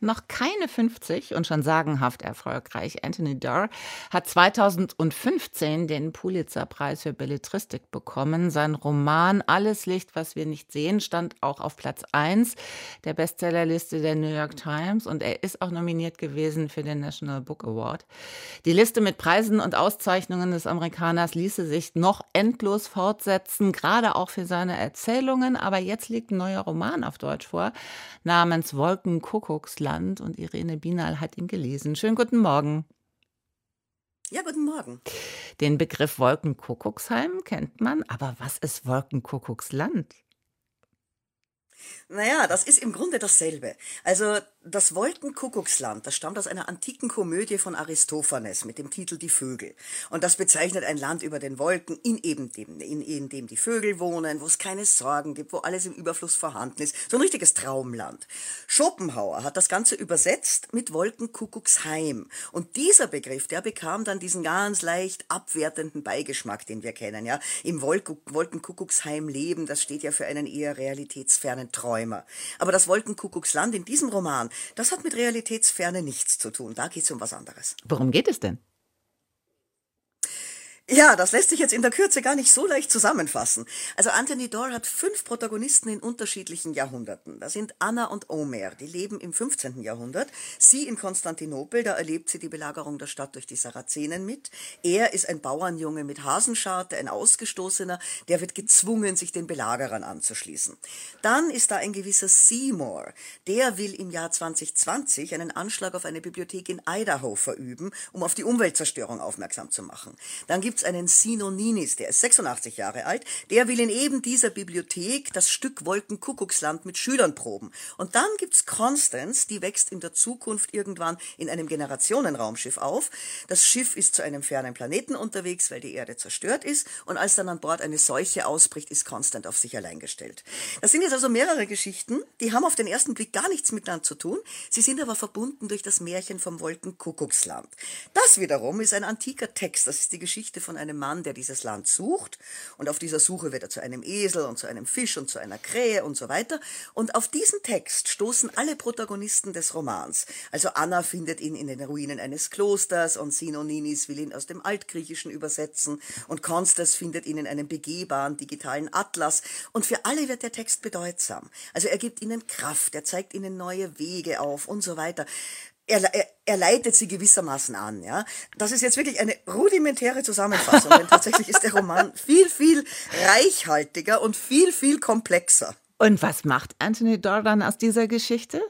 noch keine 50 und schon sagenhaft erfolgreich. Anthony Doerr hat 2015 den Pulitzer-Preis für Belletristik bekommen. Sein Roman Alles Licht, was wir nicht sehen, stand auch auf Platz 1 der Bestsellerliste der New York Times und er ist auch nominiert gewesen für den National Book Award. Die Liste mit Preisen und Auszeichnungen des Amerikaners ließe sich noch endlos fortsetzen, gerade auch für seine Erzählungen. Aber jetzt liegt ein neuer Roman auf Deutsch vor, namens Wolkenkuckucksland. Land und Irene Binal hat ihn gelesen. Schönen guten Morgen. Ja, guten Morgen. Den Begriff Wolkenkuckucksheim kennt man, aber was ist Wolkenkuckucksland? Naja, das ist im Grunde dasselbe. Also das Wolkenkuckucksland, das stammt aus einer antiken Komödie von Aristophanes mit dem Titel Die Vögel. Und das bezeichnet ein Land über den Wolken, in eben dem, in, in dem die Vögel wohnen, wo es keine Sorgen gibt, wo alles im Überfluss vorhanden ist. So ein richtiges Traumland. Schopenhauer hat das Ganze übersetzt mit Wolkenkuckucksheim. Und dieser Begriff, der bekam dann diesen ganz leicht abwertenden Beigeschmack, den wir kennen, ja. Im Wolkenkuckucksheim leben, das steht ja für einen eher realitätsfernen Träumer. Aber das Wolkenkuckucksland in diesem Roman, das hat mit Realitätsferne nichts zu tun. Da geht es um was anderes. Worum geht es denn? Ja, das lässt sich jetzt in der Kürze gar nicht so leicht zusammenfassen. Also Anthony Doerr hat fünf Protagonisten in unterschiedlichen Jahrhunderten. Das sind Anna und Omer, die leben im 15. Jahrhundert. Sie in Konstantinopel, da erlebt sie die Belagerung der Stadt durch die Sarazenen mit. Er ist ein Bauernjunge mit Hasenscharte, ein Ausgestoßener, der wird gezwungen, sich den Belagerern anzuschließen. Dann ist da ein gewisser Seymour, der will im Jahr 2020 einen Anschlag auf eine Bibliothek in Idaho verüben, um auf die Umweltzerstörung aufmerksam zu machen. Dann gibt gibt's einen Sino Ninis, der ist 86 Jahre alt, der will in eben dieser Bibliothek das Stück Wolkenkuckucksland mit Schülern proben. Und dann gibt's Constance, die wächst in der Zukunft irgendwann in einem Generationenraumschiff auf. Das Schiff ist zu einem fernen Planeten unterwegs, weil die Erde zerstört ist. Und als dann an Bord eine Seuche ausbricht, ist Constance auf sich allein gestellt. Das sind jetzt also mehrere Geschichten, die haben auf den ersten Blick gar nichts miteinander zu tun. Sie sind aber verbunden durch das Märchen vom Wolkenkuckucksland. Das wiederum ist ein antiker Text. Das ist die Geschichte von einem Mann, der dieses Land sucht. Und auf dieser Suche wird er zu einem Esel und zu einem Fisch und zu einer Krähe und so weiter. Und auf diesen Text stoßen alle Protagonisten des Romans. Also Anna findet ihn in den Ruinen eines Klosters und Sinoninis will ihn aus dem Altgriechischen übersetzen und Constance findet ihn in einem begehbaren digitalen Atlas. Und für alle wird der Text bedeutsam. Also er gibt ihnen Kraft, er zeigt ihnen neue Wege auf und so weiter er, er, er leitet sie gewissermaßen an. Ja, das ist jetzt wirklich eine rudimentäre Zusammenfassung, denn tatsächlich ist der Roman viel viel reichhaltiger und viel viel komplexer. Und was macht Anthony Doerr dann aus dieser Geschichte?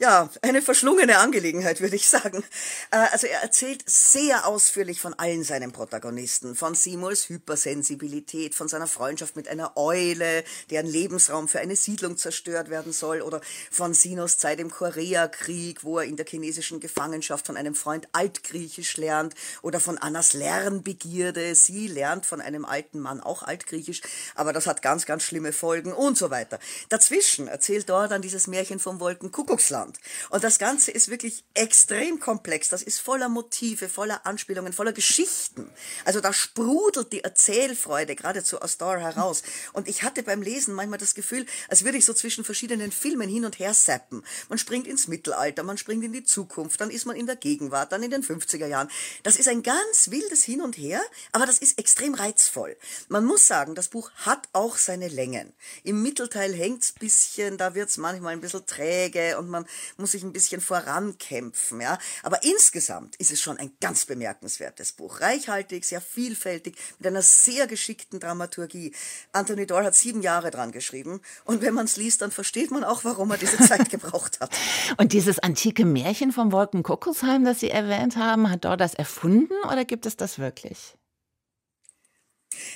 Ja, eine verschlungene Angelegenheit, würde ich sagen. Äh, also er erzählt sehr ausführlich von allen seinen Protagonisten, von Seymours Hypersensibilität, von seiner Freundschaft mit einer Eule, deren Lebensraum für eine Siedlung zerstört werden soll, oder von Sinos Zeit im Koreakrieg, wo er in der chinesischen Gefangenschaft von einem Freund Altgriechisch lernt, oder von Annas Lernbegierde, sie lernt von einem alten Mann auch Altgriechisch, aber das hat ganz, ganz schlimme Folgen und so weiter. Dazwischen erzählt dort dann dieses Märchen vom Wolkenkuckucksland Deutschland. Und das Ganze ist wirklich extrem komplex. Das ist voller Motive, voller Anspielungen, voller Geschichten. Also da sprudelt die Erzählfreude geradezu aus Dora heraus. Und ich hatte beim Lesen manchmal das Gefühl, als würde ich so zwischen verschiedenen Filmen hin und her zappen. Man springt ins Mittelalter, man springt in die Zukunft, dann ist man in der Gegenwart, dann in den 50er Jahren. Das ist ein ganz wildes Hin und Her, aber das ist extrem reizvoll. Man muss sagen, das Buch hat auch seine Längen. Im Mittelteil hängt's bisschen, da wird's manchmal ein bisschen träge und man muss ich ein bisschen vorankämpfen, ja. Aber insgesamt ist es schon ein ganz bemerkenswertes Buch. Reichhaltig, sehr vielfältig, mit einer sehr geschickten Dramaturgie. Anthony Doyle hat sieben Jahre dran geschrieben. Und wenn man es liest, dann versteht man auch, warum er diese Zeit gebraucht hat. Und dieses antike Märchen vom Wolkenkuckucksheim, das Sie erwähnt haben, hat Doyle das erfunden oder gibt es das wirklich?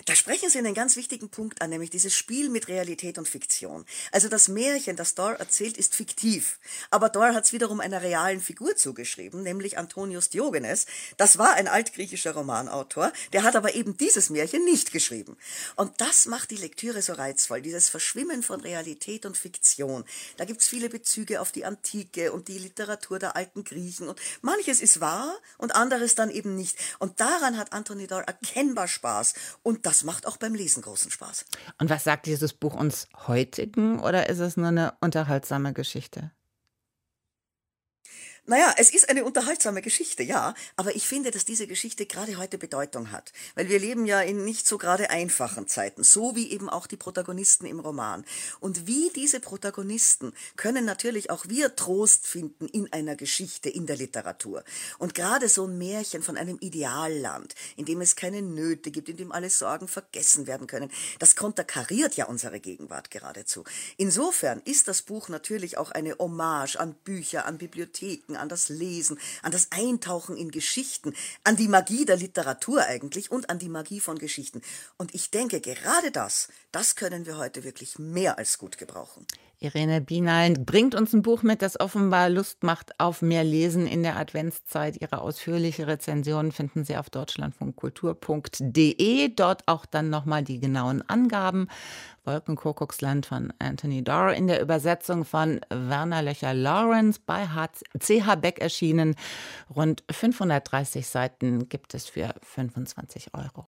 Da sprechen Sie einen ganz wichtigen Punkt an, nämlich dieses Spiel mit Realität und Fiktion. Also das Märchen, das Dor erzählt, ist fiktiv. Aber Dor hat es wiederum einer realen Figur zugeschrieben, nämlich Antonius Diogenes. Das war ein altgriechischer Romanautor, der hat aber eben dieses Märchen nicht geschrieben. Und das macht die Lektüre so reizvoll, dieses Verschwimmen von Realität und Fiktion. Da gibt's viele Bezüge auf die Antike und die Literatur der alten Griechen. Und manches ist wahr und anderes dann eben nicht. Und daran hat Anthony Dor erkennbar Spaß. Und Und das macht auch beim Lesen großen Spaß. Und was sagt dieses Buch uns heutigen oder ist es nur eine unterhaltsame Geschichte? Naja, es ist eine unterhaltsame Geschichte, ja, aber ich finde, dass diese Geschichte gerade heute Bedeutung hat, weil wir leben ja in nicht so gerade einfachen Zeiten, so wie eben auch die Protagonisten im Roman. Und wie diese Protagonisten können natürlich auch wir Trost finden in einer Geschichte, in der Literatur. Und gerade so ein Märchen von einem Idealland, in dem es keine Nöte gibt, in dem alle Sorgen vergessen werden können, das konterkariert ja unsere Gegenwart geradezu. Insofern ist das Buch natürlich auch eine Hommage an Bücher, an Bibliotheken, Denken, an das Lesen, an das Eintauchen in Geschichten, an die Magie der Literatur eigentlich und an die Magie von Geschichten. Und ich denke, gerade das, das können wir heute wirklich mehr als gut gebrauchen. Irene Bienalen bringt uns ein Buch mit, das offenbar Lust macht auf mehr Lesen in der Adventszeit. Ihre ausführliche Rezension finden Sie auf deutschlandfunkkultur.de. Dort auch dann nochmal die genauen Angaben. Wolkenkuckucksland von Anthony Dorr in der Übersetzung von Werner Löcher Lawrence bei CH Beck erschienen. Rund 530 Seiten gibt es für 25 Euro.